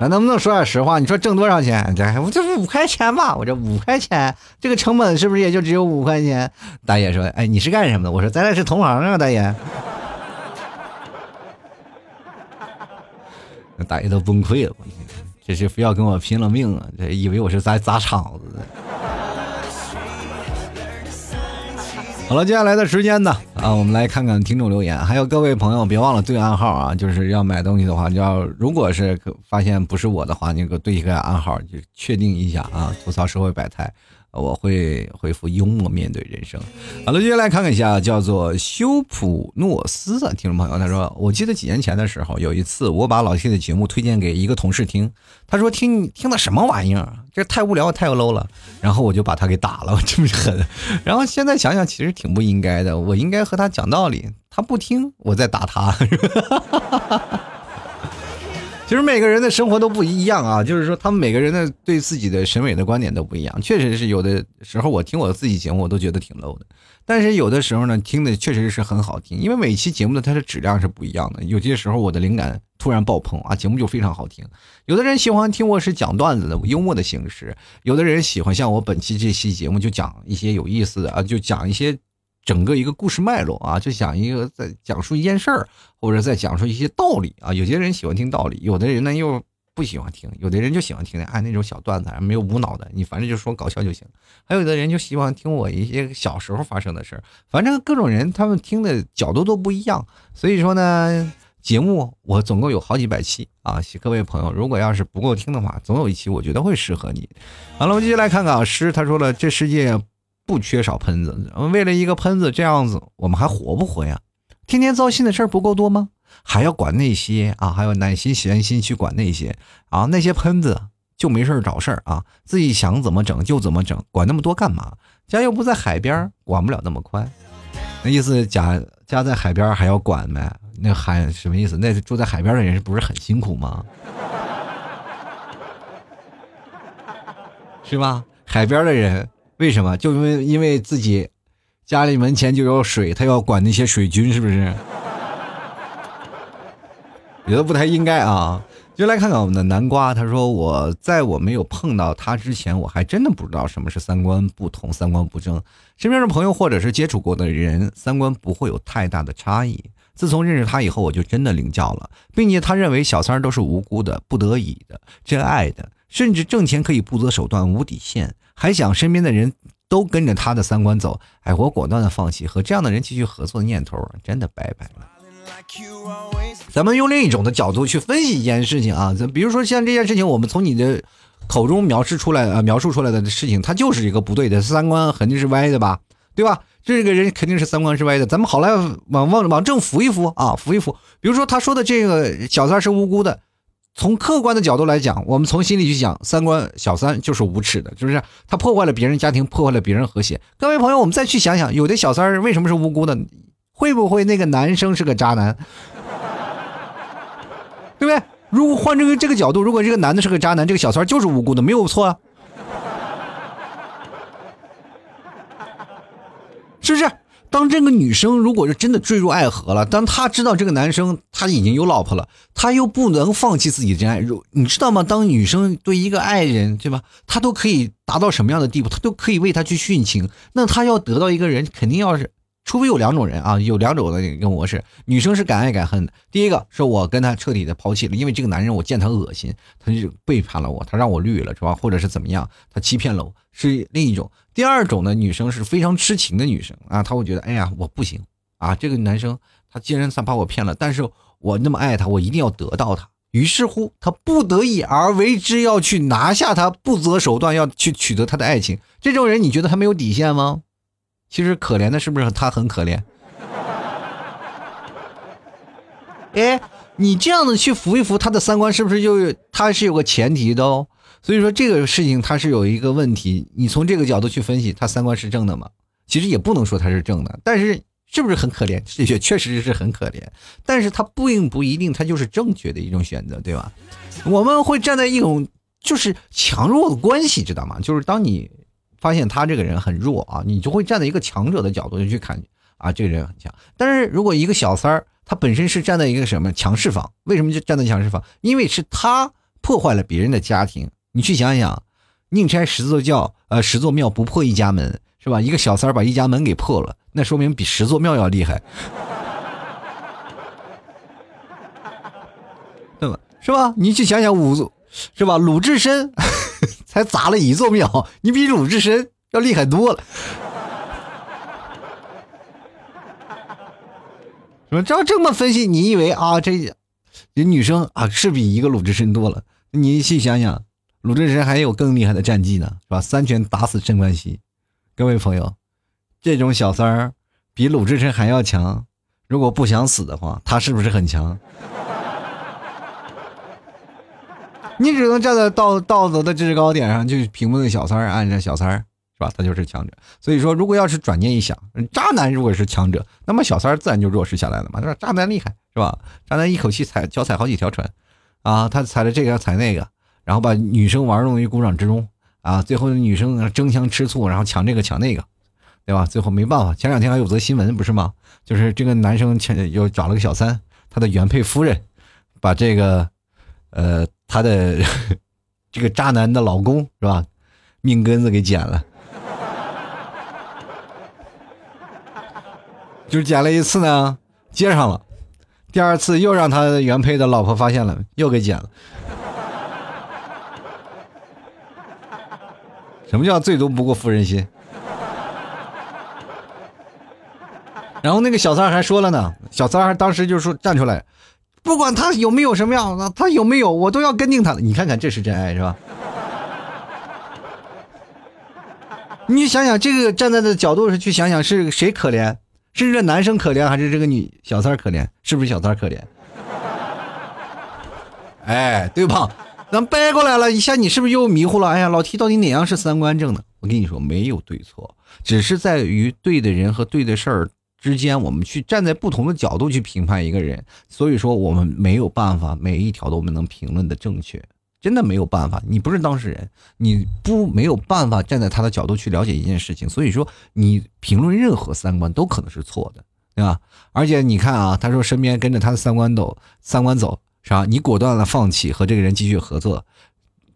[SPEAKER 1] 咱能不能说点实话？你说挣多少钱？这我这五块钱吧，我这五块钱，这个成本是不是也就只有五块钱？大爷说，哎，你是干什么的？我说咱俩是同行啊，大爷。[laughs] 大爷都崩溃了，这是非要跟我拼了命啊！这以为我是在砸场子的。好了，接下来的时间呢，啊，我们来看看听众留言。还有各位朋友，别忘了对暗号啊，就是要买东西的话，要如果是发现不是我的话，你给对一个暗号，就确定一下啊。吐槽社会百态。我会回复幽默面对人生。好了，接下来看看一下，叫做修普诺斯的听众朋友，他说：“我记得几年前的时候，有一次我把老 T 的节目推荐给一个同事听，他说听听的什么玩意儿，这太无聊太 low 了。然后我就把他给打了，这么狠。然后现在想想，其实挺不应该的，我应该和他讲道理，他不听，我再打他。”其实每个人的生活都不一样啊，就是说他们每个人的对自己的审美的观点都不一样。确实是有的时候我听我自己节目我都觉得挺 low 的，但是有的时候呢听的确实是很好听，因为每期节目的它的质量是不一样的。有些时候我的灵感突然爆棚啊，节目就非常好听。有的人喜欢听我是讲段子的幽默的形式，有的人喜欢像我本期这期节目就讲一些有意思的啊，就讲一些。整个一个故事脉络啊，就讲一个在讲述一件事儿，或者在讲述一些道理啊。有些人喜欢听道理，有的人呢又不喜欢听，有的人就喜欢听哎那种小段子，没有无脑的，你反正就说搞笑就行。还有的人就喜欢听我一些小时候发生的事儿，反正各种人他们听的角度都不一样。所以说呢，节目我总共有好几百期啊，各位朋友，如果要是不够听的话，总有一期我觉得会适合你。好了，我们继续来看看啊，诗他说了，这世界。不缺少喷子，为了一个喷子这样子，我们还活不活呀？天天糟心的事儿不够多吗？还要管那些啊？还要耐心闲心去管那些啊？那些喷子就没事找事儿啊？自己想怎么整就怎么整，管那么多干嘛？家又不在海边，管不了那么宽。那意思家家在海边还要管呗？那海什么意思？那住在海边的人是不是很辛苦吗？[laughs] 是吧？海边的人。为什么？就因为因为自己家里门前就有水，他要管那些水军，是不是？[laughs] 觉得不太应该啊！就来看看我们的南瓜，他说：“我在我没有碰到他之前，我还真的不知道什么是三观不同、三观不正。身边的朋友或者是接触过的人，三观不会有太大的差异。自从认识他以后，我就真的领教了，并且他认为小三都是无辜的、不得已的、真爱的，甚至挣钱可以不择手段、无底线。”还想身边的人都跟着他的三观走，哎，我果断的放弃和这样的人继续合作的念头，真的拜拜了。咱们用另一种的角度去分析一件事情啊，咱比如说像这件事情，我们从你的口中描述出来啊，描述出来的事情，它就是一个不对的，三观肯定是歪的吧，对吧？这个人肯定是三观是歪的，咱们好来往往往正扶一扶啊，扶一扶。比如说他说的这个小三是无辜的。从客观的角度来讲，我们从心里去讲，三观小三就是无耻的，是不是？他破坏了别人家庭，破坏了别人和谐。各位朋友，我们再去想想，有的小三为什么是无辜的？会不会那个男生是个渣男？[laughs] 对不对？如果换这个这个角度，如果这个男的是个渣男，这个小三就是无辜的，没有错啊，[laughs] 是不是？当这个女生如果是真的坠入爱河了，当她知道这个男生他已经有老婆了，她又不能放弃自己的真爱，如你知道吗？当女生对一个爱人，对吧？她都可以达到什么样的地步？她都可以为他去殉情。那她要得到一个人，肯定要是，除非有两种人啊，有两种的一个模式。女生是敢爱敢恨的，第一个是我跟他彻底的抛弃了，因为这个男人我见他恶心，他就背叛了我，他让我绿了，是吧？或者是怎么样，他欺骗了我，是另一种。第二种呢，女生是非常痴情的女生啊，她会觉得，哎呀，我不行啊，这个男生他既然他把我骗了，但是我那么爱他，我一定要得到他。于是乎，他不得已而为之，要去拿下他，不择手段要去取得他的爱情。这种人，你觉得他没有底线吗？其实可怜的是不是他很可怜？[laughs] 哎，你这样的去扶一扶他的三观，是不是就他是有个前提的哦？所以说这个事情他是有一个问题，你从这个角度去分析，他三观是正的吗？其实也不能说他是正的，但是是不是很可怜？也确实是很可怜，但是他并不一定他就是正确的一种选择，对吧？我们会站在一种就是强弱的关系，知道吗？就是当你发现他这个人很弱啊，你就会站在一个强者的角度去看啊，这个人很强。但是如果一个小三儿，他本身是站在一个什么强势方？为什么就站在强势方？因为是他破坏了别人的家庭。你去想想，宁拆十座教，呃，十座庙不破一家门，是吧？一个小三儿把一家门给破了，那说明比十座庙要厉害，[laughs] 对吧？是吧？你去想想五座，是吧？鲁智深 [laughs] 才砸了一座庙，你比鲁智深要厉害多了。说照这么分析，你以为啊，这这女生啊是比一个鲁智深多了？你细想想，鲁智深还有更厉害的战绩呢，是吧？三拳打死镇关西。各位朋友，这种小三儿比鲁智深还要强。如果不想死的话，他是不是很强？你只能站在道道德的制高点上，去屏幕的小三儿，按着小三儿，是吧？他就是强者。所以说，如果要是转念一想，渣男如果是强者，那么小三儿自然就弱势下来了嘛，对吧？渣男厉害，是吧？渣男一口气踩脚踩好几条船，啊，他踩了这个踩那个，然后把女生玩弄于股掌之中，啊，最后女生争相吃醋，然后抢这个抢那个，对吧？最后没办法，前两天还有则新闻不是吗？就是这个男生前又找了个小三，他的原配夫人把这个，呃。他的 [laughs] 这个渣男的老公是吧？命根子给剪了，[laughs] 就剪了一次呢，接上了，第二次又让他原配的老婆发现了，又给剪了。[laughs] 什么叫最毒不过妇人心？然后那个小三还说了呢，小三还当时就说站出来。不管他有没有什么样的，他有没有，我都要跟定他。你看看，这是真爱是吧？[laughs] 你想想，这个站在的角度上去想想，是谁可怜？是这男生可怜，还是这个女小三可怜？是不是小三可怜？哎，对吧？咱掰过来了一下，你是不是又迷糊了？哎呀，老 T 到底哪样是三观正的？我跟你说，没有对错，只是在于对的人和对的事儿。之间，我们去站在不同的角度去评判一个人，所以说我们没有办法每一条都我们能评论的正确，真的没有办法。你不是当事人，你不没有办法站在他的角度去了解一件事情，所以说你评论任何三观都可能是错的，对吧？而且你看啊，他说身边跟着他的三观走，三观走是吧？你果断的放弃和这个人继续合作，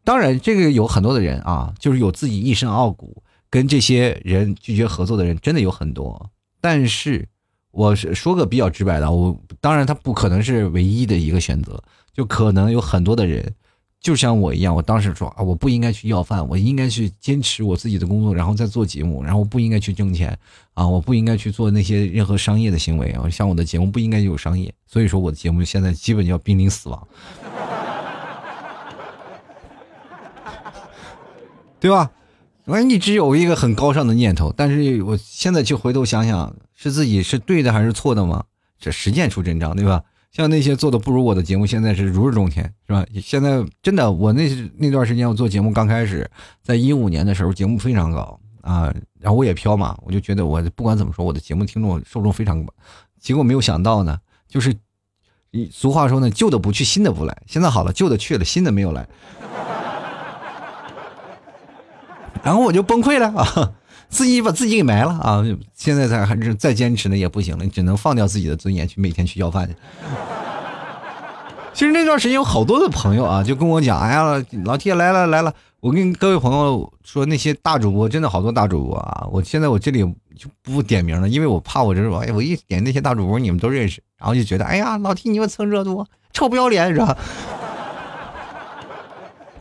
[SPEAKER 1] 当然这个有很多的人啊，就是有自己一身傲骨，跟这些人拒绝合作的人真的有很多。但是，我是说个比较直白的，我当然他不可能是唯一的一个选择，就可能有很多的人，就像我一样，我当时说啊，我不应该去要饭，我应该去坚持我自己的工作，然后再做节目，然后不应该去挣钱啊，我不应该去做那些任何商业的行为啊，像我的节目不应该有商业，所以说我的节目现在基本要濒临死亡，[laughs] 对吧？我一直有一个很高尚的念头，但是我现在去回头想想，是自己是对的还是错的吗？这实践出真章，对吧？像那些做的不如我的节目，现在是如日中天，是吧？现在真的，我那那段时间我做节目刚开始，在一五年的时候，节目非常高啊，然后我也飘嘛，我就觉得我不管怎么说，我的节目听众受众非常广，结果没有想到呢，就是，俗话说呢，旧的不去，新的不来。现在好了，旧的去了，新的没有来。然后我就崩溃了 [laughs] 啊，自己把自己给埋了啊！现在才还是再坚持呢也不行了，你只能放掉自己的尊严去每天去要饭去。其实那段时间有好多的朋友啊，就跟我讲：“哎呀，老铁来了来了！”我跟各位朋友说，那些大主播真的好多大主播啊！我现在我这里就不点名了，因为我怕我这说，哎，我一点那些大主播你们都认识，然后就觉得：“哎呀，老 T 你们蹭热度，臭不要脸是吧？” [laughs]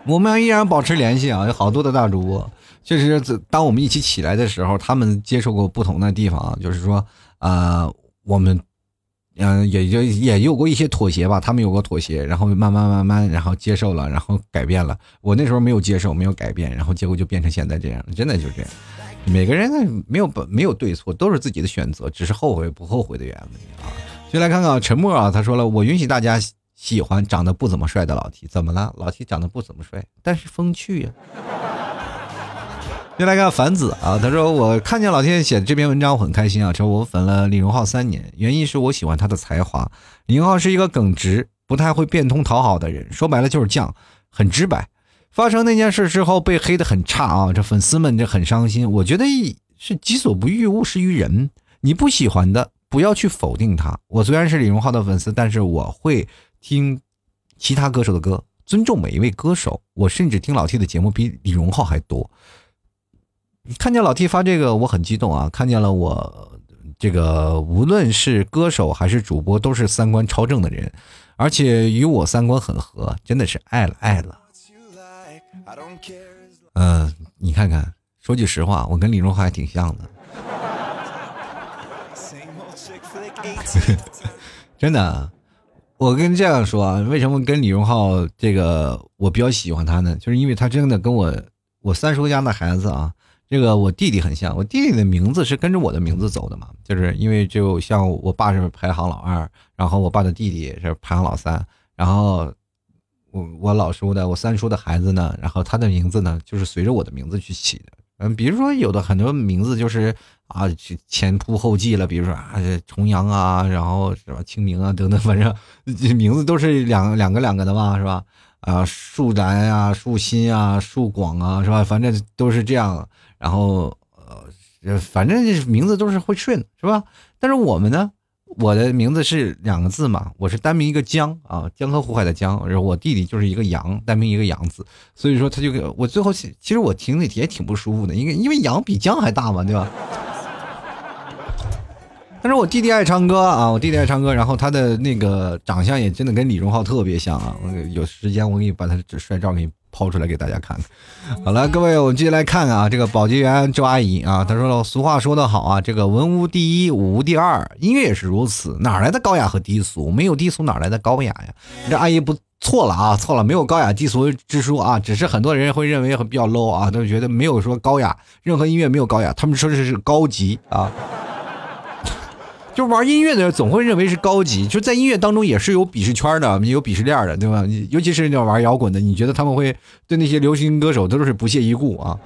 [SPEAKER 1] 我们依然保持联系啊，有好多的大主播。确实，当我们一起起来的时候，他们接受过不同的地方，就是说，呃，我们，嗯，也就也有过一些妥协吧。他们有过妥协，然后慢慢慢慢，然后接受了，然后改变了。我那时候没有接受，没有改变，然后结果就变成现在这样。真的就这样。每个人，没有没有对错，都是自己的选择，只是后悔不后悔的原因啊。就来看看沉默啊，他说了，我允许大家喜欢长得不怎么帅的老 T，怎么了？老 T 长得不怎么帅，但是风趣呀。又来看凡子啊，他说我看见老天写的这篇文章，我很开心啊。说我粉了李荣浩三年，原因是我喜欢他的才华。李荣浩是一个耿直、不太会变通讨好的人，说白了就是犟，很直白。发生那件事之后被黑的很差啊，这粉丝们这很伤心。我觉得是己所不欲，勿施于人。你不喜欢的，不要去否定他。我虽然是李荣浩的粉丝，但是我会听其他歌手的歌，尊重每一位歌手。我甚至听老 T 的节目比李荣浩还多。看见老 T 发这个，我很激动啊！看见了我这个，无论是歌手还是主播，都是三观超正的人，而且与我三观很合，真的是爱了爱了。嗯，你看看，说句实话，我跟李荣浩还挺像的。[laughs] 真的，我跟这样说啊，为什么跟李荣浩这个我比较喜欢他呢？就是因为他真的跟我我三叔家的孩子啊，这个我弟弟很像。我弟弟的名字是跟着我的名字走的嘛，就是因为就像我爸是排行老二，然后我爸的弟弟是排行老三，然后我我老叔的我三叔的孩子呢，然后他的名字呢就是随着我的名字去起的。嗯，比如说有的很多名字就是啊，前仆后继了，比如说啊，重阳啊，然后是吧，清明啊等等，反正名字都是两两个两个的嘛，是吧？啊，树兰啊，树新啊，树广啊，是吧？反正都是这样。然后呃，反正名字都是会顺，是吧？但是我们呢？我的名字是两个字嘛，我是单名一个江啊，江河湖海的江，然后我弟弟就是一个杨，单名一个杨字，所以说他就给我最后其实我听着也挺不舒服的，因为因为杨比江还大嘛，对吧？但是我弟弟爱唱歌啊，我弟弟爱唱歌，然后他的那个长相也真的跟李荣浩特别像啊，有时间我给你把他的帅照给你。抛出来给大家看看。好了，各位，我们继续来看看啊，这个保洁员周阿姨啊，她说了，俗话说得好啊，这个文无第一，武无第二，音乐也是如此，哪来的高雅和低俗？没有低俗，哪来的高雅呀？这阿姨不错了啊，错了，没有高雅低俗之说啊，只是很多人会认为比较 low 啊，都觉得没有说高雅，任何音乐没有高雅，他们说的是高级啊。就玩音乐的人总会认为是高级，就在音乐当中也是有鄙视圈的，也有鄙视链的，对吧？尤其是那玩摇滚的，你觉得他们会对那些流行歌手都是不屑一顾啊？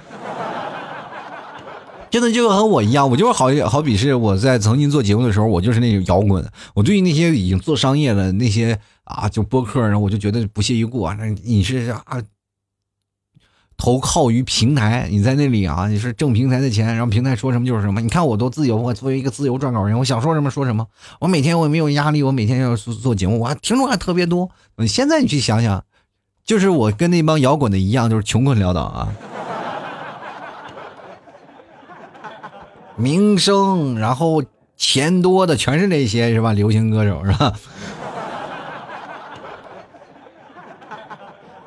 [SPEAKER 1] 真的就和我一样，我就是好好比是我在曾经做节目的时候，我就是那种摇滚，我对于那些已经做商业的那些啊，就播客，然后我就觉得不屑一顾啊。那你是啊？投靠于平台，你在那里啊，你是挣平台的钱，然后平台说什么就是什么。你看我多自由，我作为一个自由撰稿人，我想说什么说什么。我每天我也没有压力，我每天要做做节目，我还听众还特别多。你现在你去想想，就是我跟那帮摇滚的一样，就是穷困潦倒啊，名声，然后钱多的全是那些是吧？流行歌手是吧？[laughs]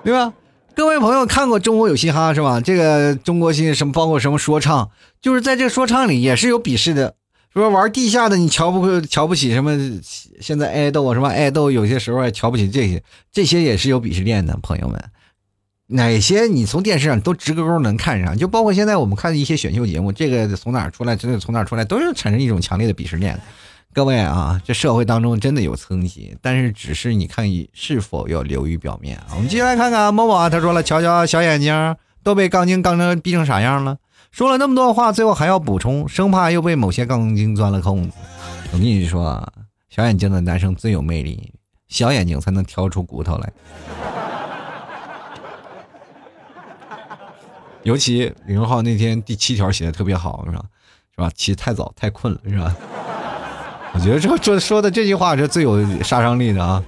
[SPEAKER 1] 对吧？各位朋友看过《中国有嘻哈》是吧？这个中国新什么包括什么说唱，就是在这说唱里也是有鄙视的，说玩地下的你瞧不瞧不起什么？现在爱豆什么爱豆，有些时候还瞧不起这些，这些也是有鄙视链的。朋友们，哪些你从电视上都直勾勾能看上？就包括现在我们看的一些选秀节目，这个从哪出来，这个从哪出来，都是产生一种强烈的鄙视链。各位啊，这社会当中真的有层级，但是只是你看是否要流于表面啊。我们接下来看看某某啊，他说了，瞧瞧小眼睛都被杠精杠成逼成啥样了，说了那么多话，最后还要补充，生怕又被某些杠精钻了空子。我跟你说啊，小眼睛的男生最有魅力，小眼睛才能挑出骨头来。尤其李荣浩那天第七条写的特别好，是吧？是吧？起太早太困了，是吧？我觉得这这说的这句话是最有杀伤力的啊！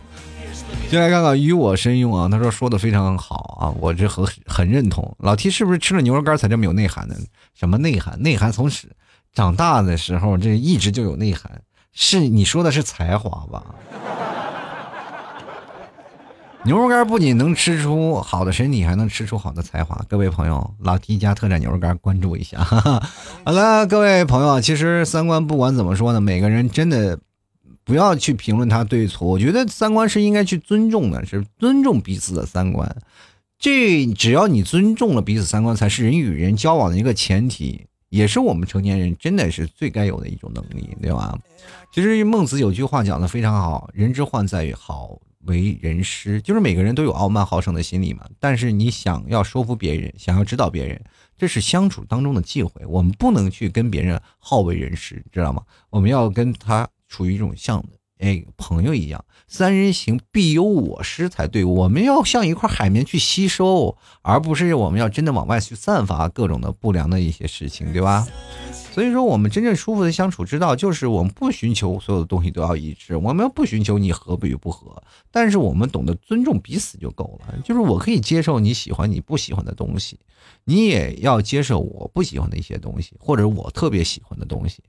[SPEAKER 1] 进来看看与我身用啊，他说说的非常好啊，我这很很认同。老 T 是不是吃了牛肉干才这么有内涵呢？什么内涵？内涵从始长大的时候这一直就有内涵，是你说的是才华吧？牛肉干不仅能吃出好的身体，还能吃出好的才华。各位朋友，老 T 家特产牛肉干，关注一下。[laughs] 好了，各位朋友，其实三观不管怎么说呢，每个人真的不要去评论他对错。我觉得三观是应该去尊重的，是尊重彼此的三观。这只要你尊重了彼此三观，才是人与人交往的一个前提，也是我们成年人真的是最该有的一种能力，对吧？其实孟子有句话讲的非常好：“人之患在于好。”为人师，就是每个人都有傲慢好胜的心理嘛。但是你想要说服别人，想要指导别人，这是相处当中的忌讳。我们不能去跟别人好为人师，知道吗？我们要跟他处于一种像哎朋友一样，三人行必有我师才对。我们要像一块海绵去吸收，而不是我们要真的往外去散发各种的不良的一些事情，对吧？所以说，我们真正舒服的相处之道，就是我们不寻求所有的东西都要一致，我们不寻求你合不与不合，但是我们懂得尊重彼此就够了。就是我可以接受你喜欢你不喜欢的东西，你也要接受我不喜欢的一些东西，或者我特别喜欢的东西。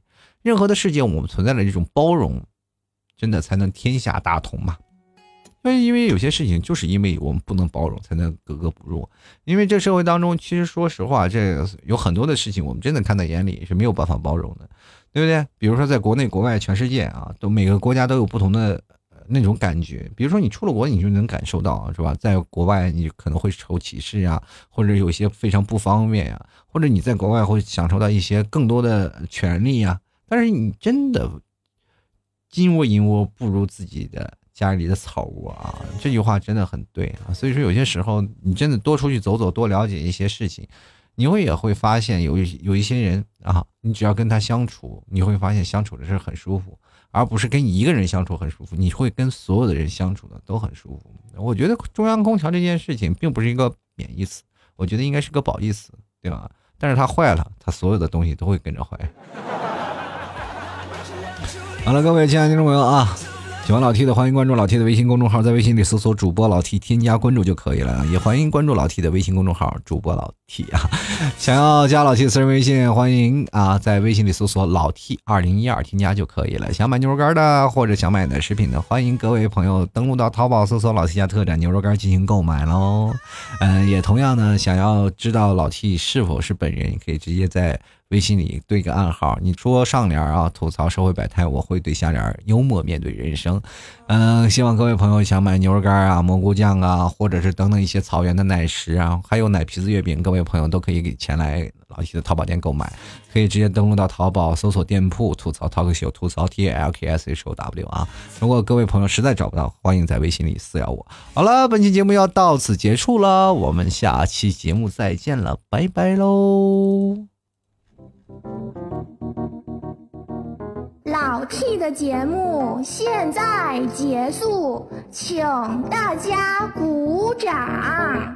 [SPEAKER 1] 任何的世界，我们存在的这种包容，真的才能天下大同嘛。因为，因为有些事情就是因为我们不能包容，才能格格不入。因为这社会当中，其实说实话，这有很多的事情我们真的看在眼里是没有办法包容的，对不对？比如说，在国内、国外、全世界啊，都每个国家都有不同的那种感觉。比如说，你出了国，你就能感受到，是吧？在国外，你可能会受歧视呀，或者有些非常不方便呀，或者你在国外会享受到一些更多的权利呀。但是你真的。金窝银窝不如自己的家里的草窝啊！这句话真的很对啊。所以说，有些时候你真的多出去走走，多了解一些事情，你会也会发现有有一些人啊，你只要跟他相处，你会发现相处的是很舒服，而不是跟一个人相处很舒服。你会跟所有的人相处的都很舒服。我觉得中央空调这件事情并不是一个贬义词，我觉得应该是个褒义词，对吧？但是它坏了，它所有的东西都会跟着坏。好了，各位亲爱的听众朋友啊，喜欢老 T 的欢迎关注老 T 的微信公众号，在微信里搜索主播老 T，添加关注就可以了。也欢迎关注老 T 的微信公众号主播老 T 啊。想要加老 T 私人微信，欢迎啊，在微信里搜索老 T 二零一二添加就可以了。想买牛肉干的或者想买的食品的，欢迎各位朋友登录到淘宝搜索老 T 家特产牛肉干进行购买喽。嗯，也同样呢，想要知道老 T 是否是本人，可以直接在。微信里对个暗号，你说上联啊吐槽社会百态，我会对下联幽默面对人生。嗯，希望各位朋友想买牛肉干啊、蘑菇酱啊，或者是等等一些草原的奶食啊，还有奶皮子月饼，各位各位朋友都可以给前来老 T 的淘宝店购买，可以直接登录到淘宝搜索店铺吐槽 talk show 吐槽 T L K S H O W 啊。如果各位朋友实在找不到，欢迎在微信里私聊我。好了，本期节目要到此结束了，我们下期节目再见了，拜拜喽。
[SPEAKER 2] 老 T 的节目现在结束，请大家鼓掌。